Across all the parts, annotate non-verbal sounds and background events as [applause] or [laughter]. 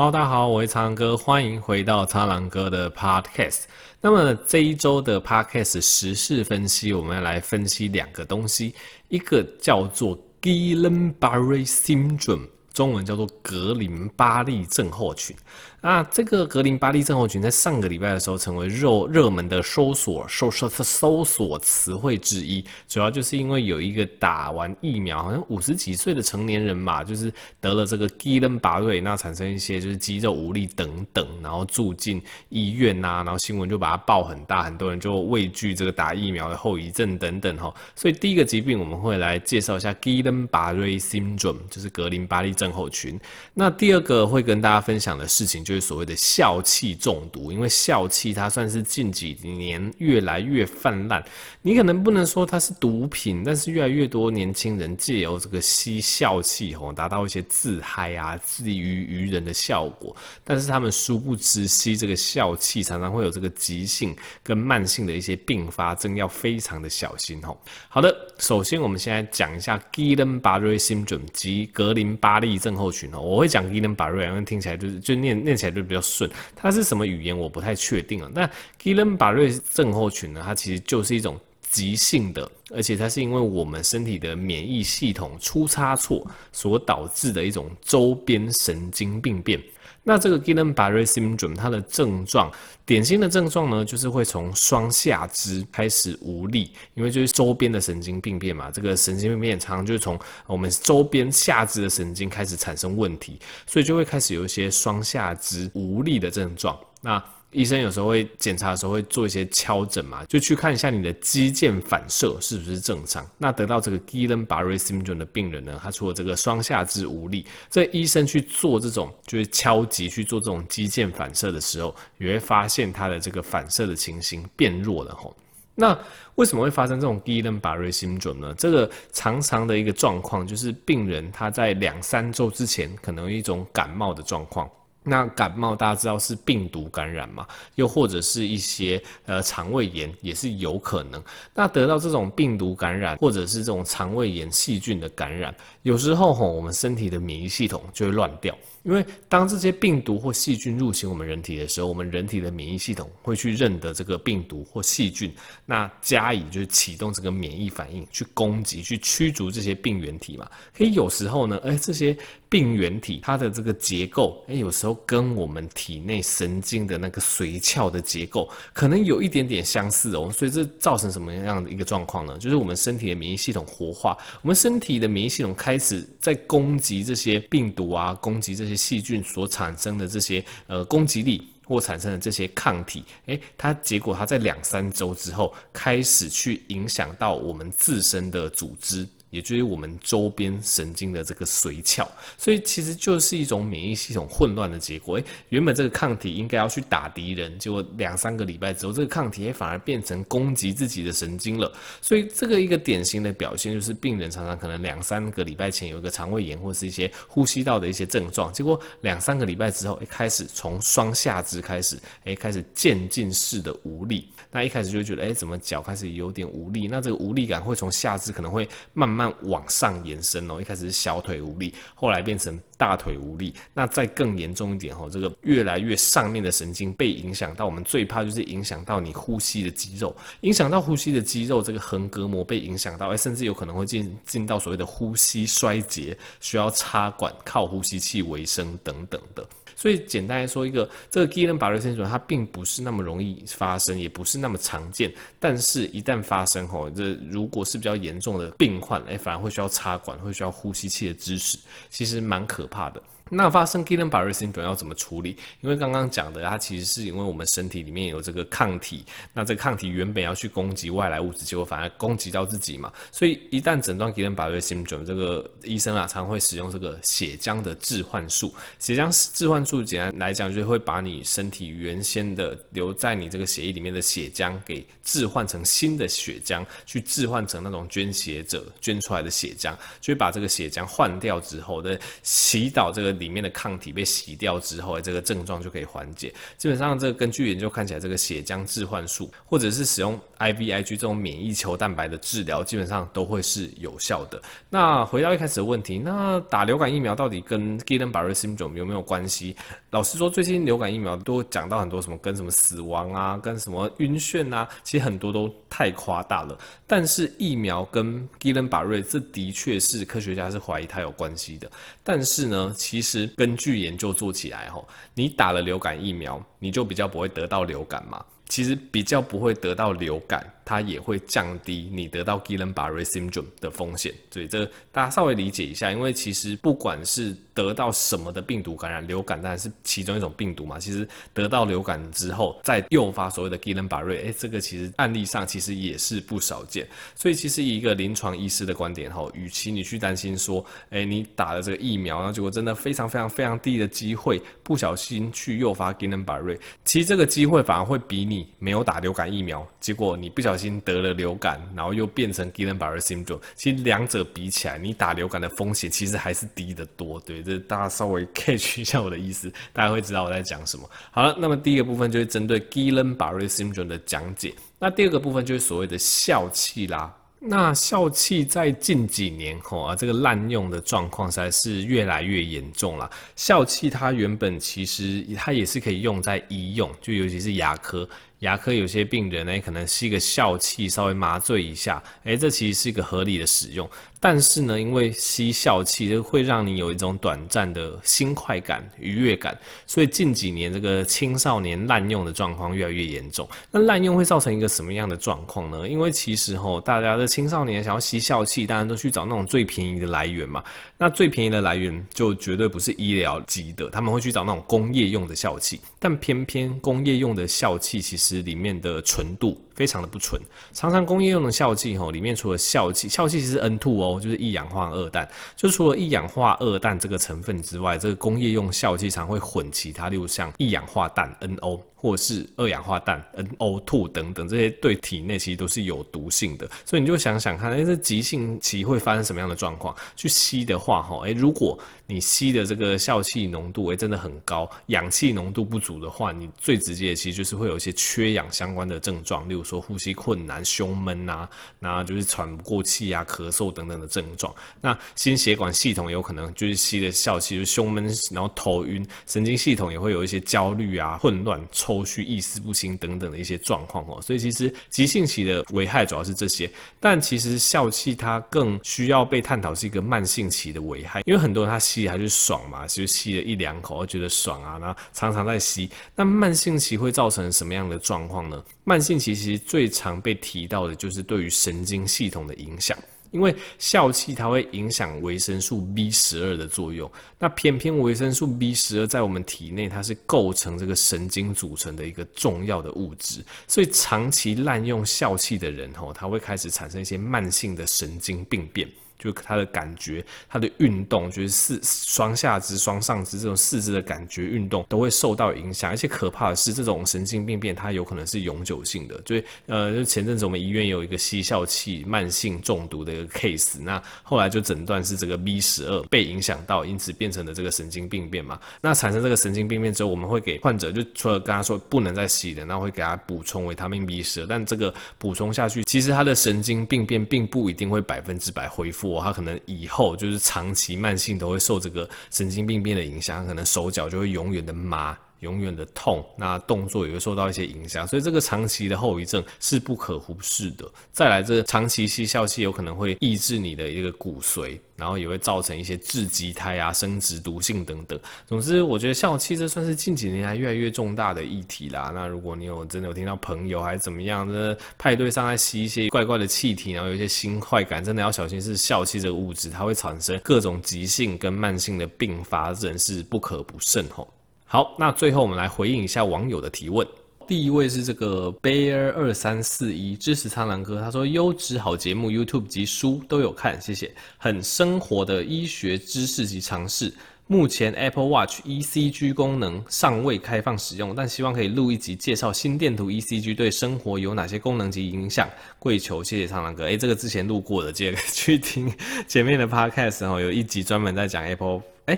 Hello，大家好，我是苍狼哥，欢迎回到苍狼哥的 Podcast。那么这一周的 Podcast 时事分析，我们要来分析两个东西，一个叫做 Guillain-Barré Syndrome，中文叫做格林巴利症候群。那这个格林巴利症候群在上个礼拜的时候成为热热门的搜索搜搜搜索词汇之一，主要就是因为有一个打完疫苗，好像五十几岁的成年人嘛，就是得了这个吉伦巴瑞，那产生一些就是肌肉无力等等，然后住进医院呐、然后新闻就把它报很大，很多人就畏惧这个打疫苗的后遗症等等哈。所以第一个疾病我们会来介绍一下吉伦巴瑞 syndrome，就是格林巴利症候群。那第二个会跟大家分享的事情。就是所谓的笑气中毒，因为笑气它算是近几年越来越泛滥。你可能不能说它是毒品，但是越来越多年轻人借由这个吸笑气吼，达到一些自嗨啊、自娱娱人的效果。但是他们殊不知吸这个笑气，常常会有这个急性跟慢性的一些并发症，要非常的小心吼。好的，首先我们现在讲一下 Guillain-Barré syndrome 及格林巴利症候群哦。我会讲 Guillain-Barré，因为听起来就是就念念。起来就比较顺，它是什么语言我不太确定啊。那吉伦巴瑞症候群呢？它其实就是一种急性的，而且它是因为我们身体的免疫系统出差错所导致的一种周边神经病变。那这个 Guillain-Barre syndrome 它的症状，典型的症状呢，就是会从双下肢开始无力，因为就是周边的神经病变嘛。这个神经病变常常就是从我们周边下肢的神经开始产生问题，所以就会开始有一些双下肢无力的症状。那医生有时候会检查的时候会做一些敲诊嘛，就去看一下你的肌腱反射是不是正常。那得到这个 Guillain-Barré syndrome 的病人呢，他除了这个双下肢无力，在医生去做这种就是敲击去做这种肌腱反射的时候，也会发现他的这个反射的情形变弱了吼。那为什么会发生这种 Guillain-Barré syndrome 呢？这个常常的一个状况就是病人他在两三周之前可能有一种感冒的状况。那感冒大家知道是病毒感染嘛，又或者是一些呃肠胃炎也是有可能。那得到这种病毒感染，或者是这种肠胃炎细菌的感染，有时候吼我们身体的免疫系统就会乱掉。因为当这些病毒或细菌入侵我们人体的时候，我们人体的免疫系统会去认得这个病毒或细菌，那加以就是启动这个免疫反应去攻击、去驱逐这些病原体嘛。可以有时候呢，哎，这些病原体它的这个结构，哎，有时候跟我们体内神经的那个髓鞘的结构可能有一点点相似哦。所以这造成什么样的一个状况呢？就是我们身体的免疫系统活化，我们身体的免疫系统开始在攻击这些病毒啊，攻击这些。细菌所产生的这些呃攻击力或产生的这些抗体，诶，它结果它在两三周之后开始去影响到我们自身的组织。也就是我们周边神经的这个髓鞘，所以其实就是一种免疫系统混乱的结果。诶，原本这个抗体应该要去打敌人，结果两三个礼拜之后，这个抗体反而变成攻击自己的神经了。所以这个一个典型的表现就是，病人常常可能两三个礼拜前有一个肠胃炎或是一些呼吸道的一些症状，结果两三个礼拜之后，一，开始从双下肢开始，诶，开始渐进式的无力。那一开始就觉得，诶，怎么脚开始有点无力？那这个无力感会从下肢可能会慢慢。慢往上延伸哦，一开始是小腿无力，后来变成大腿无力，那再更严重一点哦，这个越来越上面的神经被影响到，我们最怕就是影响到你呼吸的肌肉，影响到呼吸的肌肉，这个横膈膜被影响到，甚至有可能会进进到所谓的呼吸衰竭，需要插管靠呼吸器为生等等的。所以简单来说，一个这个 Guillain-Barré syndrome 它并不是那么容易发生，也不是那么常见。但是，一旦发生吼，这如果是比较严重的病患，哎，反而会需要插管，会需要呼吸器的支持，其实蛮可怕的。那发生 Guillain-Barré syndrome 要怎么处理？因为刚刚讲的，它其实是因为我们身体里面有这个抗体，那这抗体原本要去攻击外来物质，结果反而攻击到自己嘛。所以一旦诊断 Guillain-Barré syndrome，这个医生啊，常会使用这个血浆的置换术。血浆置换术简单来讲，就是会把你身体原先的留在你这个血液里面的血浆给置换成新的血浆，去置换成那种捐血者捐出来的血浆，就会把这个血浆换掉之后的祈祷这个。里面的抗体被洗掉之后，这个症状就可以缓解。基本上，这个根据研究看起来，这个血浆置换术或者是使用 IVIG 这种免疫球蛋白的治疗，基本上都会是有效的。那回到一开始的问题，那打流感疫苗到底跟 Guillain-Barre syndrome 有没有关系？老实说，最近流感疫苗都讲到很多什么跟什么死亡啊，跟什么晕眩啊，其实很多都太夸大了。但是疫苗跟 Guillain-Barre 这的确是科学家是怀疑它有关系的。但是呢，其实根据研究做起来，吼，你打了流感疫苗，你就比较不会得到流感嘛。其实比较不会得到流感，它也会降低你得到 Guillain-Barré syndrome 的风险。所以这大家稍微理解一下，因为其实不管是得到什么的病毒感染，流感当然是其中一种病毒嘛。其实得到流感之后，再诱发所谓的 Guillain-Barré，哎，这个其实案例上其实也是不少见。所以其实以一个临床医师的观点哈，与其你去担心说，哎，你打了这个疫苗，然后结果真的非常非常非常低的机会，不小心去诱发 Guillain-Barré，其实这个机会反而会比你没有打流感疫苗，结果你不小心得了流感，然后又变成 Guillain-Barré syndrome。其实两者比起来，你打流感的风险其实还是低得多。对，这大家稍微 [laughs] catch 一下我的意思，大家会知道我在讲什么。好了，那么第一个部分就是针对 Guillain-Barré syndrome 的讲解。那第二个部分就是所谓的笑气啦。那笑气在近几年吼啊，这个滥用的状况实在是越来越严重了。笑气它原本其实它也是可以用在医用，就尤其是牙科。牙科有些病人呢，可能吸个笑气，稍微麻醉一下，诶，这其实是一个合理的使用。但是呢，因为吸笑气就会让你有一种短暂的新快感、愉悦感，所以近几年这个青少年滥用的状况越来越严重。那滥用会造成一个什么样的状况呢？因为其实吼，大家的青少年想要吸笑气，当然都去找那种最便宜的来源嘛。那最便宜的来源就绝对不是医疗级的，他们会去找那种工业用的笑气。但偏偏工业用的笑气其实里面的纯度非常的不纯，常常工业用的笑气吼，里面除了笑气，笑气其实是 N2O，就是一氧化二氮，就除了一氧化二氮这个成分之外，这个工业用笑气常会混其他，例如像一氧化氮 NO。或是二氧化氮 NO2 等等，这些对体内其实都是有毒性的，所以你就想想看，哎，这急性期会发生什么样的状况？去吸的话，哈，哎，如果你吸的这个笑气浓度，哎，真的很高，氧气浓度不足的话，你最直接的其实就是会有一些缺氧相关的症状，例如说呼吸困难、胸闷啊，那就是喘不过气啊、咳嗽等等的症状。那心血管系统有可能就是吸的笑气，就胸闷，然后头晕，神经系统也会有一些焦虑啊、混乱。抽搐、意识不清等等的一些状况哦，所以其实急性期的危害主要是这些，但其实笑气它更需要被探讨是一个慢性期的危害，因为很多人他吸还是爽嘛，就吸了一两口觉得爽啊，然后常常在吸，那慢性期会造成什么样的状况呢？慢性期其实最常被提到的就是对于神经系统的影响。因为笑气它会影响维生素 B 十二的作用，那偏偏维生素 B 十二在我们体内它是构成这个神经组成的一个重要的物质，所以长期滥用笑气的人吼，他会开始产生一些慢性的神经病变。就他的感觉，他的运动，就是四双下肢、双上肢这种四肢的感觉运动都会受到影响，而且可怕的是，这种神经病变它有可能是永久性的。就呃，就前阵子我们医院有一个吸笑气慢性中毒的一个 case，那后来就诊断是这个 B 十二被影响到，因此变成了这个神经病变嘛。那产生这个神经病变之后，我们会给患者就除了跟他说不能再吸的，那会给他补充维他命 B 十二，但这个补充下去，其实他的神经病变并不一定会百分之百恢复。他可能以后就是长期慢性都会受这个神经病变的影响，可能手脚就会永远的麻。永远的痛，那动作也会受到一些影响，所以这个长期的后遗症是不可忽视的。再来，这长期吸笑气有可能会抑制你的一个骨髓，然后也会造成一些致畸胎啊、生殖毒性等等。总之，我觉得笑气这算是近几年来越来越重大的议题啦。那如果你有真的有听到朋友还是怎么样的派对上在吸一些怪怪的气体，然后有一些新快感，真的要小心是笑气这个物质，它会产生各种急性跟慢性的并发症，是不可不慎吼。好，那最后我们来回应一下网友的提问。第一位是这个 Bear 二三四一支持苍狼哥，他说优质好节目，YouTube 及书都有看，谢谢。很生活的医学知识及常识。目前 Apple Watch ECG 功能尚未开放使用，但希望可以录一集介绍心电图 ECG 对生活有哪些功能及影响。跪求，谢谢苍狼哥。诶，这个之前录过的，记得去听前面的 Podcast 哦，有一集专门在讲 Apple。诶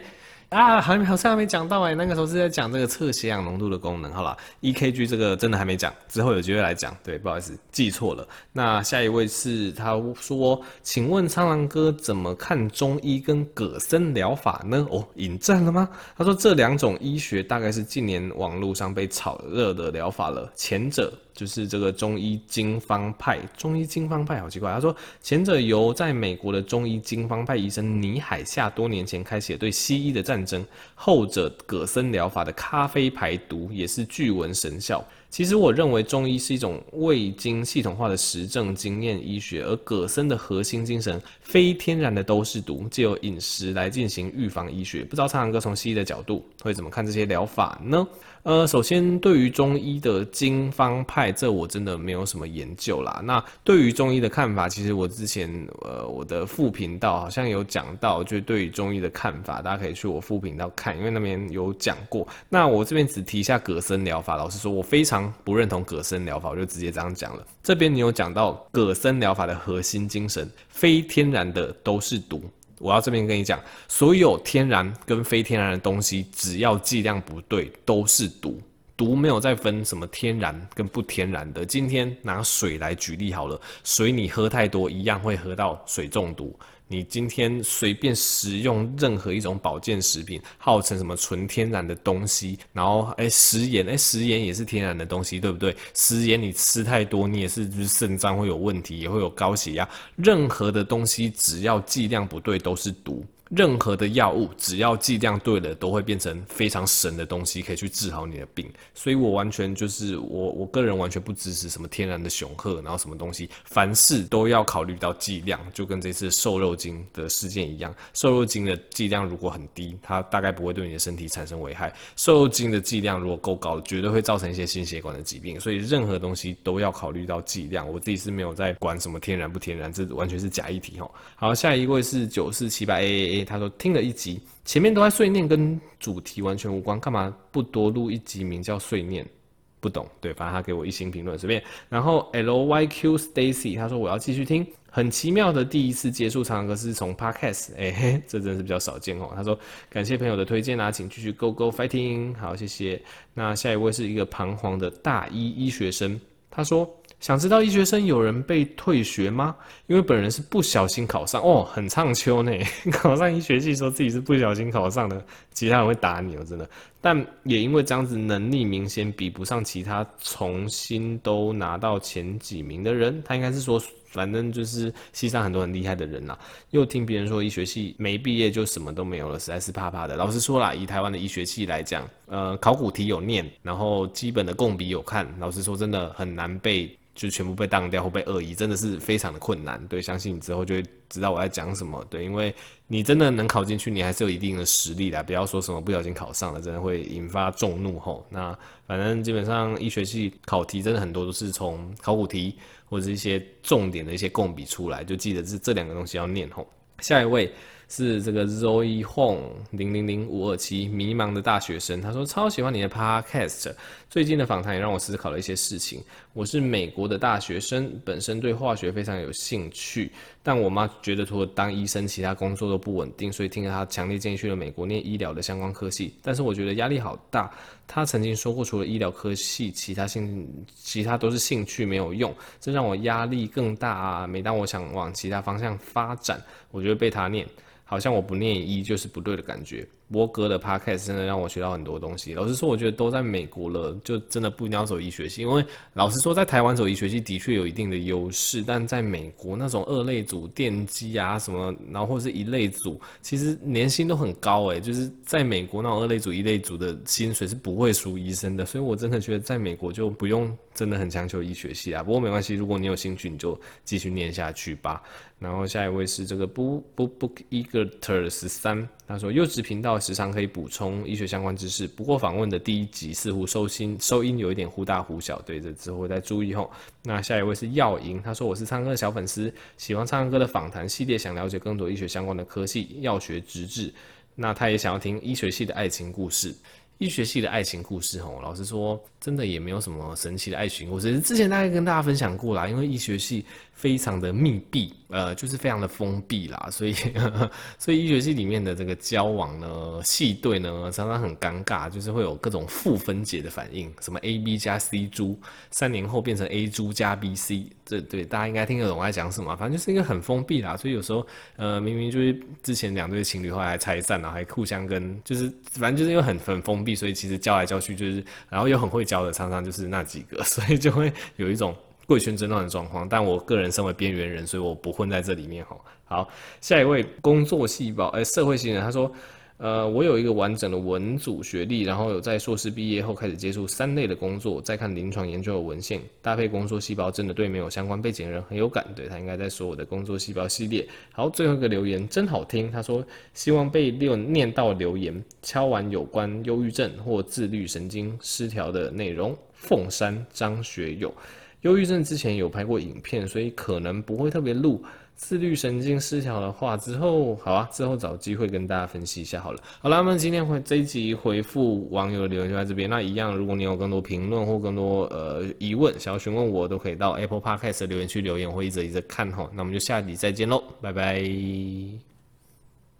啊，还好像还没讲到哎，那个时候是在讲这个测血氧浓度的功能，好了，EKG 这个真的还没讲，之后有机会来讲。对，不好意思，记错了。那下一位是他说，请问苍狼哥怎么看中医跟葛森疗法呢？哦，引战了吗？他说这两种医学大概是近年网络上被炒热的疗法了，前者。就是这个中医经方派，中医经方派好奇怪。他说，前者由在美国的中医经方派医生倪海厦多年前开始对西医的战争，后者葛森疗法的咖啡排毒也是据闻神效。其实我认为中医是一种未经系统化的实证经验医学，而葛森的核心精神，非天然的都是毒，借由饮食来进行预防医学。不知道苍狼哥从西医的角度会怎么看这些疗法呢？呃，首先对于中医的经方派，这我真的没有什么研究啦。那对于中医的看法，其实我之前呃我的副频道好像有讲到，就对于中医的看法，大家可以去我副频道看，因为那边有讲过。那我这边只提一下葛森疗法，老实说，我非常不认同葛森疗法，我就直接这样讲了。这边你有讲到葛森疗法的核心精神，非天然的都是毒。我要这边跟你讲，所有天然跟非天然的东西，只要剂量不对，都是毒。毒没有再分什么天然跟不天然的。今天拿水来举例好了，水你喝太多，一样会喝到水中毒。你今天随便食用任何一种保健食品，号称什么纯天然的东西，然后哎食盐哎食盐也是天然的东西，对不对？食盐你吃太多，你也是就是肾脏会有问题，也会有高血压。任何的东西只要剂量不对，都是毒。任何的药物，只要剂量对了，都会变成非常神的东西，可以去治好你的病。所以我完全就是我，我个人完全不支持什么天然的雄鹤，然后什么东西，凡事都要考虑到剂量。就跟这次瘦肉精的事件一样，瘦肉精的剂量如果很低，它大概不会对你的身体产生危害；瘦肉精的剂量如果够高，绝对会造成一些心血管的疾病。所以任何东西都要考虑到剂量。我自己是没有在管什么天然不天然，这完全是假议题齁。好，下一位是九四七八 A A A。他说听了一集，前面都在碎念，跟主题完全无关，干嘛不多录一集名叫碎念？不懂，对，反正他给我一星评论，随便。然后 L Y Q Stacy 他说我要继续听，很奇妙的第一次接触苍蓝鸽是从 Podcast，哎、嘿，这真是比较少见哦。他说感谢朋友的推荐啊，请继续 Go Go Fighting，好，谢谢。那下一位是一个彷徨的大一医学生，他说。想知道医学生有人被退学吗？因为本人是不小心考上哦，很唱秋呢。[laughs] 考上医学系说自己是不小心考上的，其他人会打你哦，真的。但也因为这样子能力明显比不上其他重新都拿到前几名的人，他应该是说，反正就是西上很多很厉害的人啦。又听别人说医学系没毕业就什么都没有了，实在是怕怕的。老实说啦，以台湾的医学系来讲，呃，考古题有念，然后基本的共笔有看，老实说真的很难被。就全部被当掉或被恶意，真的是非常的困难。对，相信你之后就会知道我在讲什么。对，因为你真的能考进去，你还是有一定的实力的。不要说什么不小心考上了，真的会引发众怒吼。那反正基本上医学系考题真的很多都是从考古题或者是一些重点的一些共笔出来，就记得是这两个东西要念吼。下一位。是这个 Zoe Hong 零零零五二七迷茫的大学生，他说超喜欢你的 Podcast，最近的访谈也让我思考了一些事情。我是美国的大学生，本身对化学非常有兴趣，但我妈觉得除了当医生，其他工作都不稳定，所以听了她强烈建议去了美国念医疗的相关科系。但是我觉得压力好大。她曾经说过，除了医疗科系，其他兴其他都是兴趣没有用，这让我压力更大啊。每当我想往其他方向发展，我就会被她念。好像我不念一就是不对的感觉。博哥的 podcast 真的让我学到很多东西。老实说，我觉得都在美国了，就真的不一定要走医学系。因为老实说，在台湾走医学系的确有一定的优势，但在美国那种二类组电机啊什么，然后或者是一类组，其实年薪都很高诶。就是在美国那种二类组、一类组的薪水是不会输医生的。所以我真的觉得在美国就不用真的很强求医学系啊。不过没关系，如果你有兴趣，你就继续念下去吧。然后下一位是这个 book book book eager 十三，他说优质频道时常可以补充医学相关知识，不过访问的第一集似乎收音收音有一点忽大忽小，对，这之后会再注意吼。那下一位是耀莹，他说我是唱歌的小粉丝，喜欢唱歌的访谈系列，想了解更多医学相关的科系、药学执照，那他也想要听医学系的爱情故事。医学系的爱情故事，吼，老实说，真的也没有什么神奇的爱情故事。之前大概跟大家分享过啦，因为医学系非常的密闭，呃，就是非常的封闭啦，所以呵 [laughs] 呵所以医学系里面的这个交往呢，系对呢，常常很尴尬，就是会有各种负分解的反应，什么 A B 加 C 猪，三年后变成 A 猪加 B C，这对大家应该听得懂我在讲什么，反正就是一个很封闭啦，所以有时候呃明明就是之前两对情侣后来拆散了，还互相跟就是反正就是因为很很封闭，所以其实教来教去就是，然后又很会教的，常常就是那几个，[laughs] 所以就会有一种。贵圈争乱的状况，但我个人身为边缘人，所以我不混在这里面哈。好，下一位工作细胞，哎，社会新人，他说，呃，我有一个完整的文组学历，然后有在硕士毕业后开始接触三类的工作，再看临床研究的文献，搭配工作细胞，真的对没有相关背景的人很有感。对，他应该在说我的工作细胞系列。好，最后一个留言真好听，他说希望被六念到留言，敲完有关忧郁症或自律神经失调的内容。凤山张学友。忧郁症之前有拍过影片，所以可能不会特别录。自律神经失调的话，之后好啊，之后找机会跟大家分析一下好了。好了，那么今天回这一集回复网友的留言就在这边。那一样，如果你有更多评论或更多呃疑问想要询问我，都可以到 Apple Podcast 的留言区留言，我会一直一直看哈。那我们就下集再见喽，拜拜。